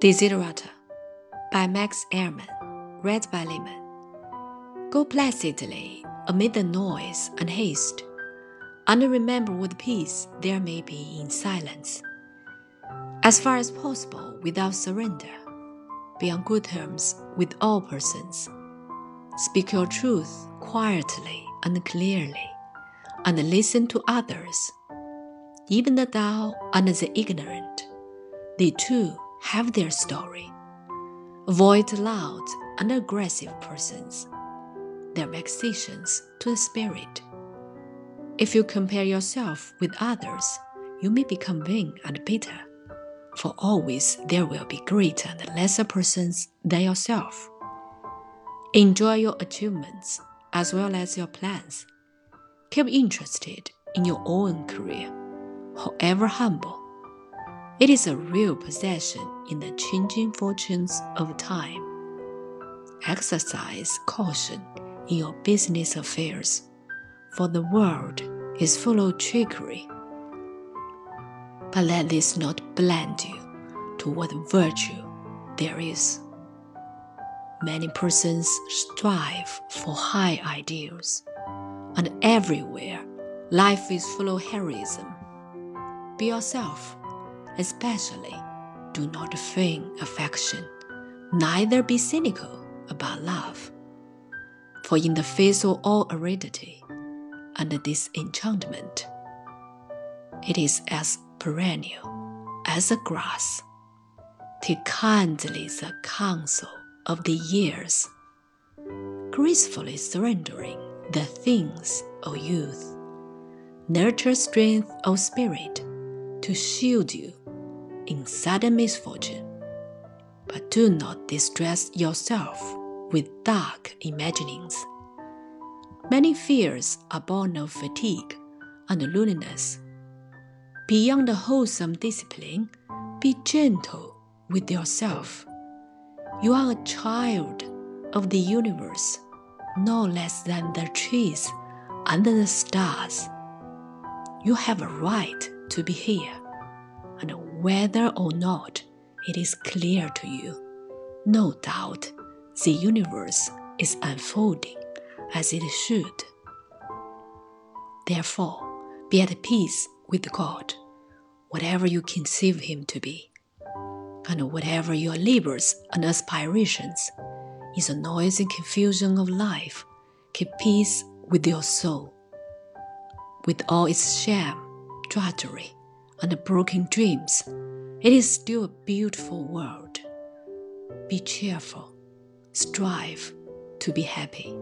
Desiderata by Max Ehrmann, read by Lehman. Go placidly amid the noise and haste, and remember what peace there may be in silence. As far as possible, without surrender, be on good terms with all persons. Speak your truth quietly and clearly, and listen to others, even the dull and the ignorant. They too have their story. Avoid loud and aggressive persons, their vexations to the spirit. If you compare yourself with others, you may become vain and bitter, for always there will be greater and lesser persons than yourself. Enjoy your achievements as well as your plans. Keep interested in your own career, however humble it is a real possession in the changing fortunes of time. Exercise caution in your business affairs, for the world is full of trickery. But let this not blind you to what virtue there is. Many persons strive for high ideals, and everywhere life is full of heroism. Be yourself especially, do not feign affection, neither be cynical about love. For in the face of all aridity and disenchantment, it is as perennial as a grass. Take kindly the counsel of the years, gracefully surrendering the things of youth. Nurture strength of spirit to shield you in sudden misfortune. But do not distress yourself with dark imaginings. Many fears are born of fatigue and loneliness. Beyond the wholesome discipline, be gentle with yourself. You are a child of the universe, no less than the trees under the stars. You have a right to be here and whether or not it is clear to you, no doubt the universe is unfolding as it should. Therefore, be at peace with God, whatever you conceive Him to be, and whatever your labors and aspirations is a noisy confusion of life, keep peace with your soul. With all its sham, drudgery, and broken dreams, it is still a beautiful world. Be cheerful, strive to be happy.